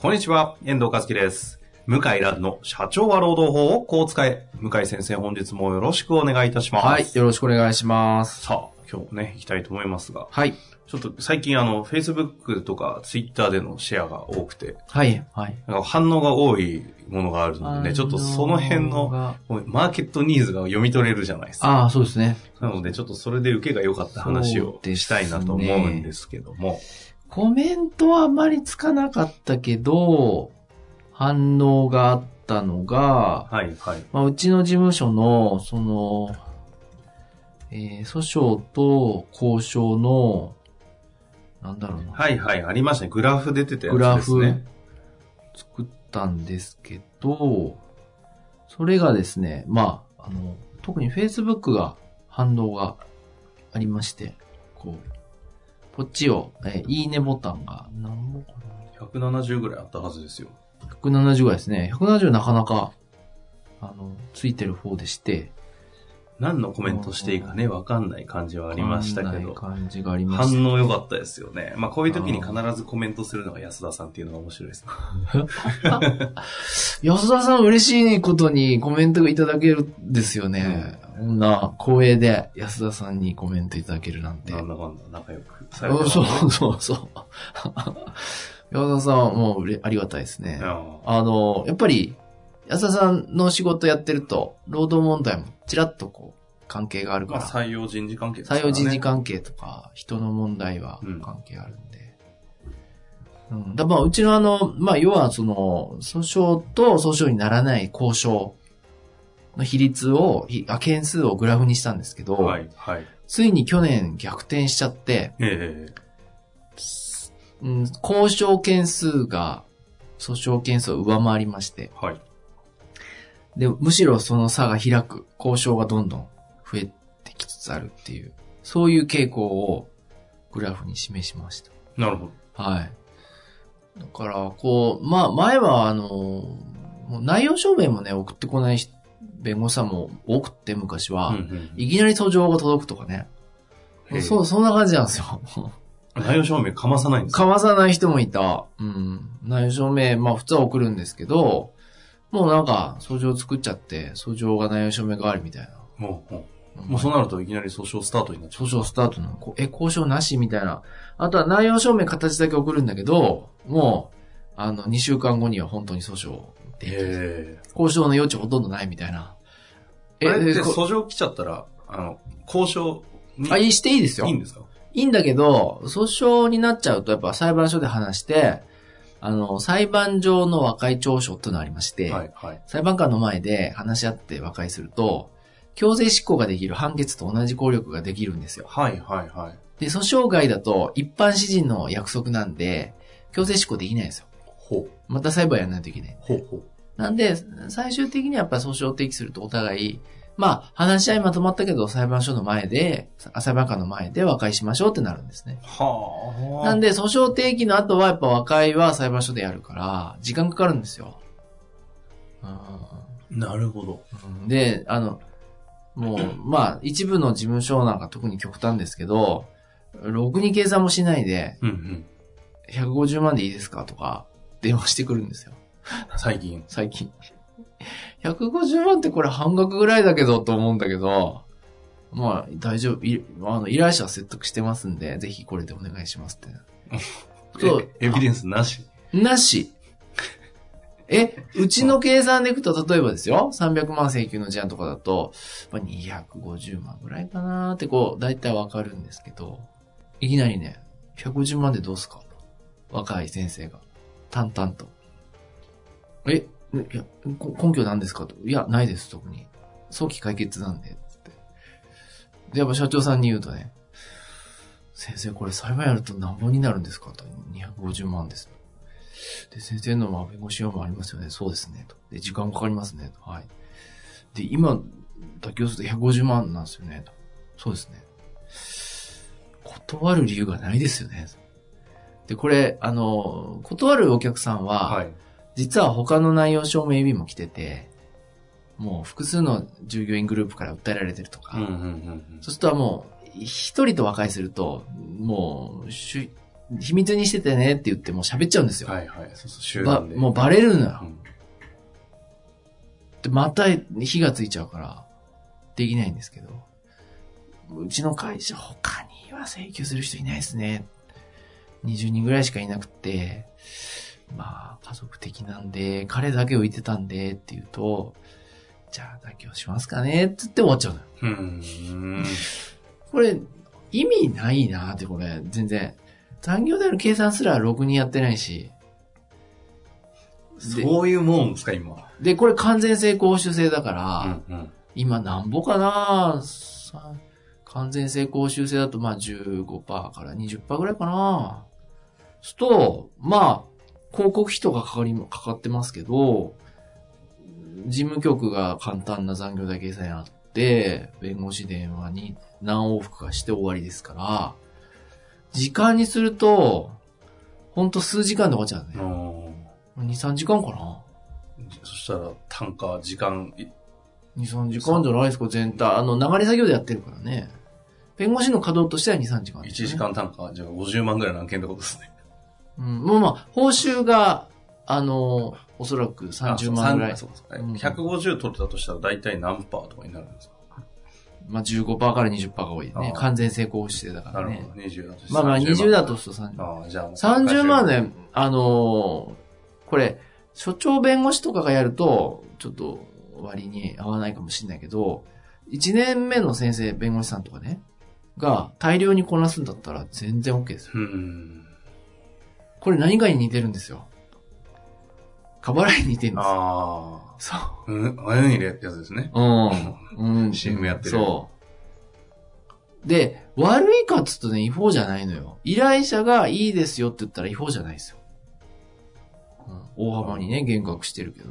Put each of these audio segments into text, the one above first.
こんにちは、遠藤和樹です。向井蘭の社長は労働法をこう使え。向井先生、本日もよろしくお願いいたします。はい、よろしくお願いします。さあ、今日もね、行きたいと思いますが、はい。ちょっと最近あの、Facebook とか Twitter でのシェアが多くて、はい、はい。なんか反応が多いものがあるのでね、ちょっとその辺の、マーケットニーズが読み取れるじゃないですか。ああ、そうですね。なので、ちょっとそれで受けが良かった話をしたいなと思うんですけども。コメントはあまりつかなかったけど、反応があったのが、はい、はい。まあ、うちの事務所の、その、えー訴訟と交渉の、なんだろうな、はい、はい、ありましたね。グラフ出てたやつグラフですね。作ったんですけど、それがですね、まあ、あの、特に Facebook が反応がありまして、こう、こっちを、えーいいねボタンが何本か170ぐらいあったはずですよ。な ?170 ぐらいですね。170なかなか、あの、ついてる方でして、何のコメントしていいかね、わかんない感じはありましたけど。感じがありました。反応良かったですよね。まあこういう時に必ずコメントするのが安田さんっていうのが面白いですね。安田さん嬉しいことにコメントがいただけるんですよね。こんな光栄で安田さんにコメントいただけるなんて。なんだかんだ仲良く。うんそうそうそう。安田さんはもうありがたいですね。ああの、やっぱり、安田さんの仕事やってると、労働問題もちらっとこう、関係があるまあから、採用人事関係ね。採用人事関係とか、人の問題はうん関係あるんで。うん。だまあ、うちのあの、まあ、要はその、訴訟と訴訟にならない交渉の比率を、ひあ件数をグラフにしたんですけど、はい、はい。ついに去年逆転しちゃって、ええうん、交渉件数が訴訟件数を上回りまして、はい。で、むしろその差が開く、交渉がどんどん増えてきつつあるっていう、そういう傾向をグラフに示しました。なるほど。はい。だから、こう、まあ、前はあの、もう内容証明もね、送ってこないし弁護士さんも多くって昔は、うんうんいきなり訴状が届くとかね。そう、そんな感じなんですよ。内容証明かまさないんですかかまさない人もいた。うん。内容証明、まあ普通は送るんですけど、もうなんか、訴状作っちゃって、訴状が内容証明代わりみたいな。もう、もう、もうそうなるといきなり訴訟スタートになっちゃう。訴訟スタートの、こうえ、交渉なしみたいな。あとは内容証明形だけ送るんだけど、もう、あの、2週間後には本当に訴訟できる。ええ交渉の余地ほとんどないみたいな。あれ？ってでこ訴状来ちゃったら、あの、交渉に？あ、いい、していいですよ。いいんですか？いいんだけど、訴訟になっちゃうと、やっぱ裁判所で話して、あの、裁判上の和解調書っていうのがありまして、はい、はい。裁判官の前で話し合って和解すると、強制執行ができる判決と同じ効力ができるんですよ。はい、はい、はい。で、訴訟外だと一般詩人の約束なんで、強制執行できないんですよ。ほう、また裁判やらないといけない。ほう、ほう。なんで、最終的にはやっぱ訴訟を提起するとお互い、まあ、話し合いまとまったけど裁判所の前で、裁判官の前で和解しましょうってなるんですね。はあ。なんで、訴訟提起の後はやっぱ和解は裁判所でやるから、時間かかるんですよ。うんなるほど。で、あの、もう、まあ、一部の事務所なんか特に極端ですけど、ろくに計算もしないで、うんうん。150万でいいですかとか、電話してくるんですよ。最近。最近。150万ってこれ半額ぐらいだけどと思うんだけど、まあ、大丈夫。いあの依頼者は説得してますんで、ぜひこれでお願いしますって。そうえエビデンスなし？なし。え、うちの計算でいくと、例えばですよ、300万請求の事案とかだと、まあ、250万ぐらいかなーってこう、大体わかるんですけど、いきなりね、150万でどうすか？若い先生が、淡々と。え、いや、根拠なんですかと。いや、ないです、特に。早期解決なんで、つって。で、やっぱ社長さんに言うとね、先生、これ裁判やると何本になるんですかと。250万です。で、先生のまあ弁護士用もありますよね。そうですね。と。で、時間かかりますね。とはい。で、今、妥協すると150万なんですよね。と。そうですね。断る理由がないですよね。で、これ、あの、断るお客さんは、はい。実は他の内容証明日も来てて、もう複数の従業員グループから訴えられてるとか、うんうんうんうん。そうするともう、一人と和解すると、もう、秘密にしててねって言ってもう喋っちゃうんですよ。はいはい。そうそう、集ば団で。もうバレるのよう。んで、また火がついちゃうから、できないんですけど、うちの会社他には請求する人いないですね。20人ぐらいしかいなくて、まあ、家族的なんで、彼だけ浮いてたんでって言うと、じゃあ妥協しますかねって言って終わっちゃうのよ。うーん。これ、意味ないなって、これ、全然。残業代の計算すらろくにやってないし。でそういうもんですか、今。で、これ完全性公衆制だから、うんうん。今なんぼかなさ完全性公衆制だとまあ15%から20%ぐらいかなすると、まあ、広告費とかかかり、かかってますけど、事務局が簡単な残業代計算やって、弁護士電話に何往復かして終わりですから、時間にすると、ほんと数時間で終わっちゃうね。うん2、3時間かなそしたら、単価、時間、い2、3時間じゃないですか、全体。あの、流れ作業でやってるからね。弁護士の稼働としては2、3時間です1ね、時間単価、じゃあ50万ぐらいの案件ってことですね。うん。もうまあ、報酬が、あの、おそらく30万ぐらいあ。そうそううん150取れたとしたら大体何パーとかになるんですか？まあ、15%から20%が多いね完全成功してだからねなるほ。ど。20だとまあまあ、30 20だとすると30。ああ、じゃあもう30万ね、あのーこれ、所長弁護士とかがやると、ちょっと割に合わないかもしれないけど、1年目の先生、弁護士さんとかね、が大量にこなすんだったら全然 OK ですよ。うん。これ何かに似てるんですよ。過払いに似てるんですよ。ああ。そう。うん、あやにれってやつですね。うん。うん。CM やってるそう。で、悪いかっつうとね、違法じゃないのよ。依頼者がいいですよって言ったら違法じゃないですよ。うん、大幅にね、減額してるけど。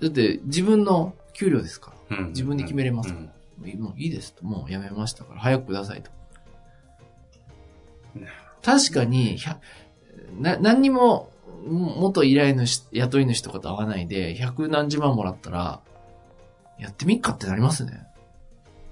だって、自分の給料ですから。うん自分で決めれますからうんもういいですと。もうやめましたから、早くくださいと。確かに、な、何にも、も元依頼主、雇い主とかと会わないで、百何十万もらったら、やってみっかってなりますね。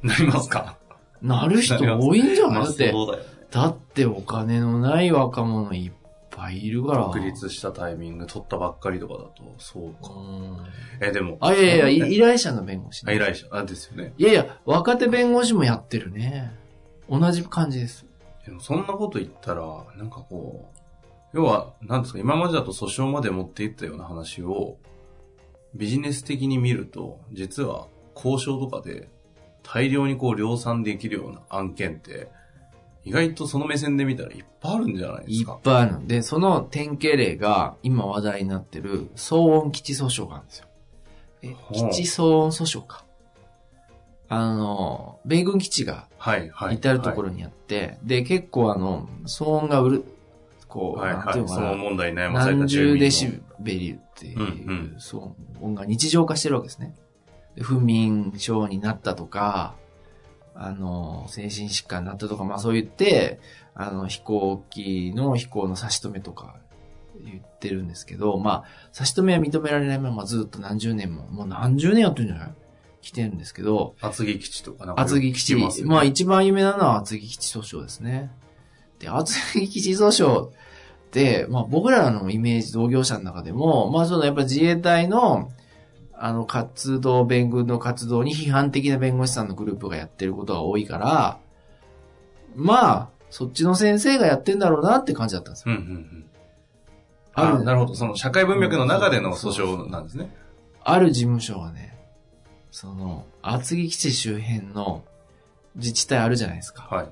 なりますか？なる人多いんじゃない？まあだって、だよね。だってお金のない若者いっぱいいるから。独立したタイミング取ったばっかりとかだと、そううか。ん。え、でも。あ、いやいや依頼者の弁護士、あ依頼者、あ、ですよね。いやいや、若手弁護士もやってるね。同じ感じです。でもそんなこと言ったら、なんかこう、要は、なんですか、今までだと訴訟まで持っていったような話を、ビジネス的に見ると、実は交渉とかで大量にこう量産できるような案件って、意外とその目線で見たらいっぱいあるんじゃないでいっすか。ぱいあるの。で、その典型例が今話題になってる騒音基地訴訟があるんですよ。え基地騒音訴訟か。あの、米軍基地がはい、はい。至るところにあって、で、結構あの、騒音がうる、こう、はい、はい。ていうの。問題に悩まされた何住民デシベルっていう、うんうんそう音が日常化してるわけですね。で不眠症になったとか、あの、精神疾患になったとか、まあそう言って、あの、飛行機の飛行の差し止めとか言ってるんですけど、まあ、差し止めは認められないままずっと何十年も、もう何十年やってるんじゃない？来てるんですけど、厚木基地とかなんか。厚木基地、まあ一番有名なのは厚木基地訴訟ですね。で、厚木基地訴訟って、まあ僕らのイメージ同業者の中でも、まあそのやっぱ自衛隊の、あの活動、弁軍の活動に批判的な弁護士さんのグループがやってることが多いから、まあ、そっちの先生がやってんだろうなって感じだったんですよ。うん、うん、うん。ああるなるほど。その社会文脈の中での訴訟なんですね。ある事務所はね、その、厚木基地周辺の自治体あるじゃないですか。はい。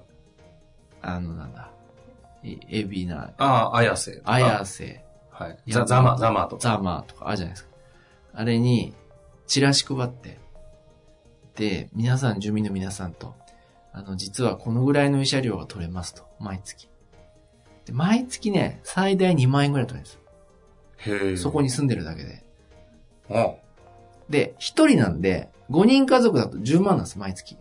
あの、なんだ。い海老名、ああ、綾瀬。綾瀬、はい。ザザマ、ザマとか。ザマとかあるじゃないですか。あれに、チラシ配って、で、皆さん、住民の皆さんと、あの、実はこのぐらいの慰謝料が取れますと。毎月。で毎月ね、最大2万円ぐらい取れるんですよ。へえ。そこに住んでるだけで。あ、で、1人なんで、5人家族だと10万なんです、毎月。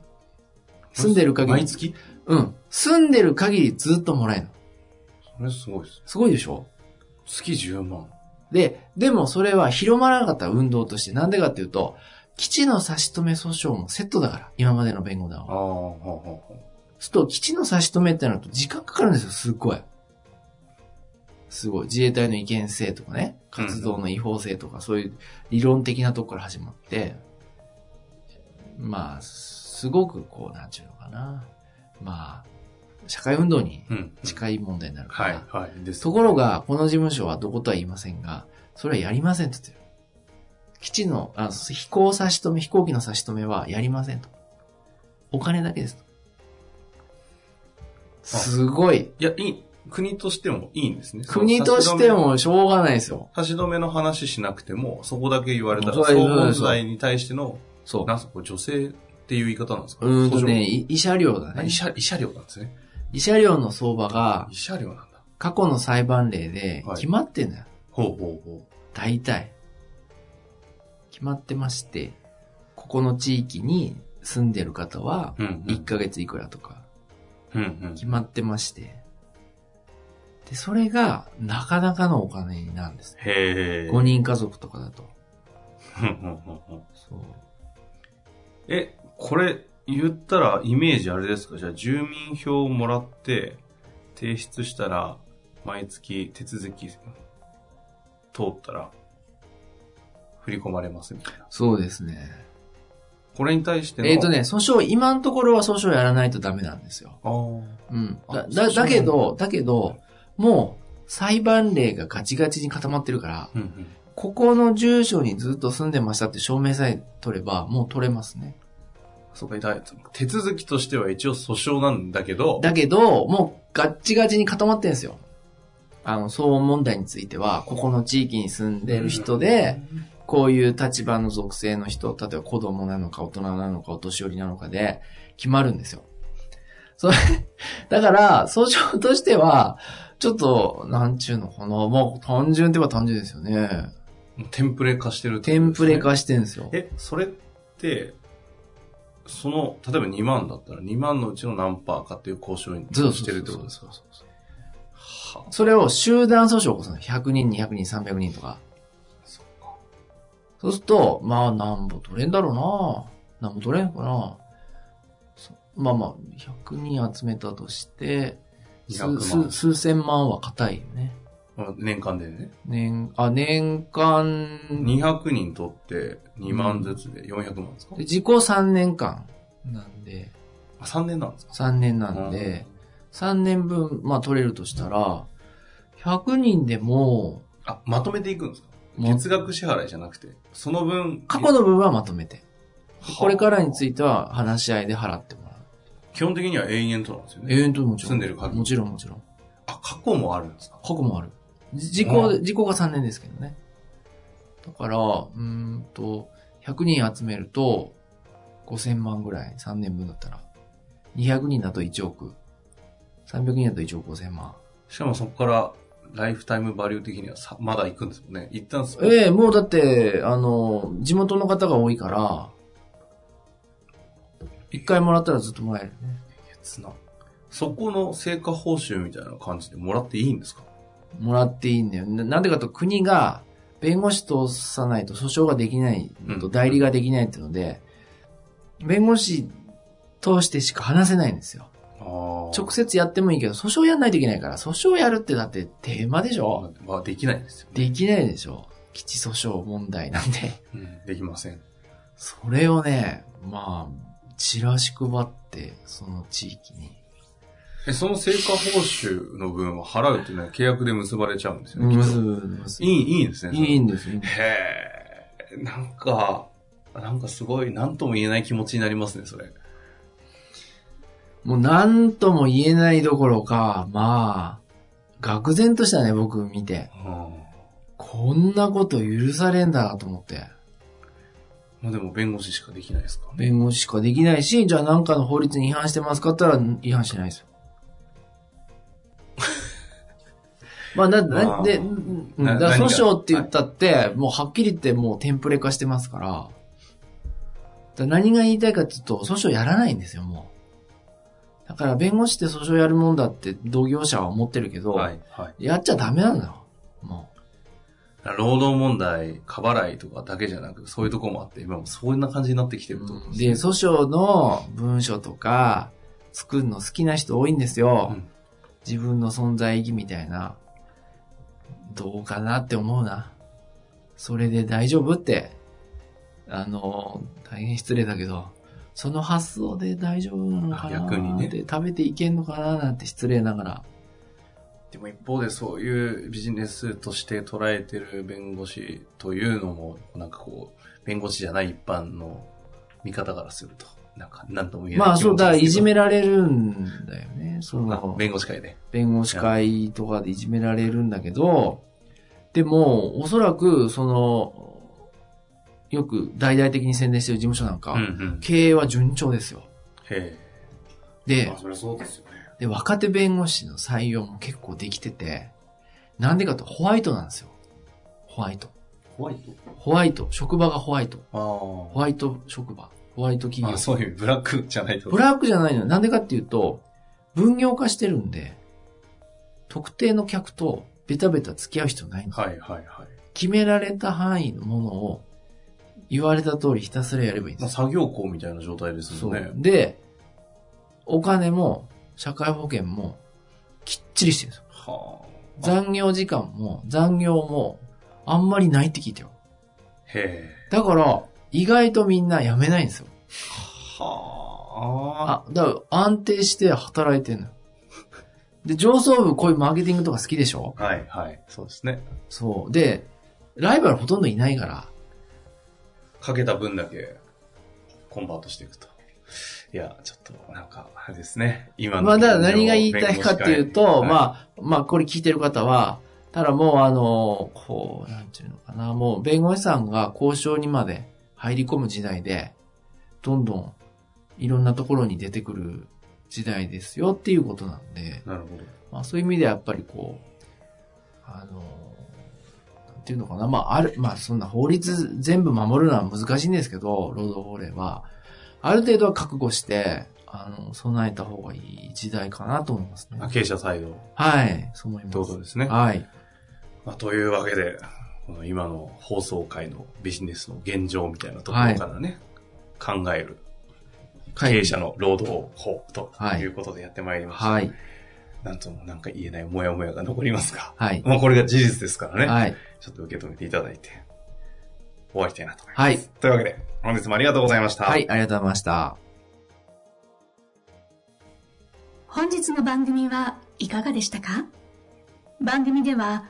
住んでる限り。毎月？うん。住んでる限りずっともらえるの。それすごいです。すごいでしょ？月10万。で、でもそれは広まらなかった運動として、なんでかっていうと、基地の差し止め訴訟もセットだから、今までの弁護団は。ああ、ほうほうほう。すると、基地の差し止めってなると時間かかるんですよ、すっごい。すごい。自衛隊の違憲性とかね、活動の違法性とか、そういう理論的なとこから始まって、まあ、すごくこう、なんちゅうのかな。まあ、社会運動にうん。近い問題になるから。はい、はい。ところが、この事務所はどことは言いませんが、それはやりませんと言ってる。基地の、あ飛行差し止め、飛行機の差し止めはやりませんと。お金だけですと。すごい。いや、いい。国としてもいいんですね。国としてもしょうがないですよ。差し止めの話しなくても、そこだけ言われたら、そう総そうそう問題に対しての、そう。なんす女性っていう言い方なんですか？うーんとね、慰謝料だね慰。謝、慰謝料なんですね。慰謝料の相場が慰謝料なんだ。過去の裁判例ではい決まってんだよ。ほうほうほ大体。決まってまして、ここの地域に住んでる方はう。うん、うん。1ヶ月いくらとか。決まってまして。で、それがなかなかのお金になるんです。へえ。5人家族とかだと。そう。え、これ、言ったらイメージあれですか？じゃあ住民票をもらって提出したら毎月手続き通ったら振り込まれますみたいな。そうですね。これに対しての。えっ、とね、訴訟、今のところは訴訟やらないとダメなんですよ。あー。うん。だ、あだ、だけど、だけど、もう、裁判例がガチガチに固まってるから、うんうん。ここの住所にずっと住んでましたって証明さえ取れば、もう取れますね。そうか、だ手続きとしては一応訴訟なんだけど、だけど、もうガッチガチに固まってるんですよ。あの、騒音問題については、ここの地域に住んでる人で、こういう立場の属性の人、例えば子供なのか大人なのかお年寄りなのかで決まるんですよ。それ、だから、訴訟としては、ちょっと、なんちゅうのかな、もう単純って言えば単純ですよね。テンプレ化してるってテンプレ化してるんですよ。え、それって、その、例えば2万だったら2万のうちの何パーかっていう交渉にそうしてるってことですか？そうそうは。それを集団訴訟を起こすの。100人、200人、300人とか。そうすると、まあ、なんぼ取れんだろうな。なんぼ取れんのかな。そまあまあ、100人集めたとして、200数万。数数千万は硬いよね。うん年間でね。年、あ、年間、200人取って2万ずつで400万ですか、で自己3年間なんで、あ ?3 年なんですか？3年なんで、3年分、まあ取れるとしたら、100人でも、あ、まとめていくんですか？も月額支払いじゃなくて、その分、過去の分はまとめて。はこれからについては話し合いで払ってもらう。基本的には永遠となんですよね。永遠ともちろん。住んでる限りもちろんもちろん。あ、過去もあるんですか？過去もある。時う効、時効が3年ですけどね。だから、うーんと、100人集めると、5000万ぐらい、3年分だったら。200人だと1億。300人だと1億5000万。しかもそこから、ライフタイムバリュー的にはさまだ行くんですもんね。一旦そええもうだって、あの、地元の方が多いから、一回もらったらずっともらえるね。そこの成果報酬みたいな感じでもらっていいんですか？もらっていいんだよ。ななんでかと国が弁護士通さないと訴訟ができないのとうん代理ができないっていうので、弁護士通してしか話せないんですよ。直接やってもいいけど、訴訟やんないといけないから、訴訟やるってだってテーマでしょまあ、できないですよ、ね。できないでしょ基地訴訟問題なんで。うん、できません。それをね、まあ、チラシ配って、その地域に。え、その成果報酬の分は払うっていうのは契約で結ばれちゃうんですよね。きっとむずむずいい、いいんですね。いいんですよ。へえ、なんか、なんかすごい、なんとも言えない気持ちになりますね、それ。もう何とも言えないどころか、まあ、愕然としたね、僕見て。こんなこと許されんだなと思って。まあでも弁護士しかできないですかね。弁護士しかできないし、じゃあ何かの法律に違反してますかって言ったら違反してないですよ。まあ、だ、まあだで、うんうんなだから訴訟って言ったって、もうはっきり言ってもうテンプレ化してますから、だから何が言いたいかっていうと、訴訟やらないんですよ、もう。だから弁護士って訴訟やるもんだって同業者は思ってるけど、はい。はい。やっちゃダメなんだよ。も労働問題、過払いとかだけじゃなく、そういうとこもあって、今もそんな感じになってきてると思うんで、訴訟の文書とか作るの好きな人多いんですよ。うん自分の存在意義みたいな。どうかなって思うな。それで大丈夫って。あの、大変失礼だけど、その発想で大丈夫なのかなあ逆にねで食べていけんのかななんて失礼ながら。でも一方でそういうビジネスとして捉えてる弁護士というのも、なんかこう、弁護士じゃない一般の見方からすると、なんか、なんとも言えない。まあそう、だいじめらられるんだよね。その、弁護士会で。弁護士会とかでいじめられるんだけど、でも、おそらく、その、よく大々的に宣伝してる事務所なんか、うんうん。経営は順調ですよ。へでえ。、そりゃそうですよね。で、若手弁護士の採用も結構できてて、なんでかとホワイトなんですよ。ホワイト。ホワイト？ホワイト。職場がホワイト。あホワイト職場。ホワイト企あ。業あ、。そういうブラックじゃないと。ブラックじゃないのよ。なんでかっていうと、分業化してるんで、特定の客とベタベタ付き合う必要ないんはいはいはい。決められた範囲のものを言われた通りひたすらやればいいんまあ、ですよ。作業校みたいな状態ですそもんねう。。で、お金も社会保険もきっちりしてるんですよ。はあ。残業時間も残業もあんまりないって聞いたよ。へえ。だから、意外とみんな辞めないんですよ。はあ。あ、だから安定して働いてんのよ。で、上層部こういうマーケティングとか好きでしょ？はいはい。そうですね。そう。で、ライバルほとんどいないから、かけた分だけコンバートしていくと。いや、ちょっと、なんか、あれですね。今の。まあ、だから何が言いたいかっていうと、あ、まあ、まあ、これ聞いてる方は、ただもうあの、こう、なんていうのかな、もう弁護士さんが交渉にまで入り込む時代で、どんどんいろんなところに出てくる時代ですよっていうことなんで、なるほど。まあそういう意味ではやっぱりこう、あの、なんていうのかな、まあある、まあそんな法律全部守るのは難しいんですけど、労働法令は、ある程度は覚悟して、あの、備えた方がいい時代かなと思いますねあ。経営者サイドっはい、そう思います。てことですね。はい。まあ、というわけで、この今の放送会のビジネスの現状みたいなところからね、考える経営者の労働法とはいいうことでやってまいりました。はい。なんともなんか言えないモヤモヤが残りますが、はい。まあこれが事実ですからね、はい。ちょっと受け止めていただいて、終わりたいなと思います。はい。というわけで、本日もありがとうございました。はい、ありがとうございました。本日の番組はいかがでしたか？番組では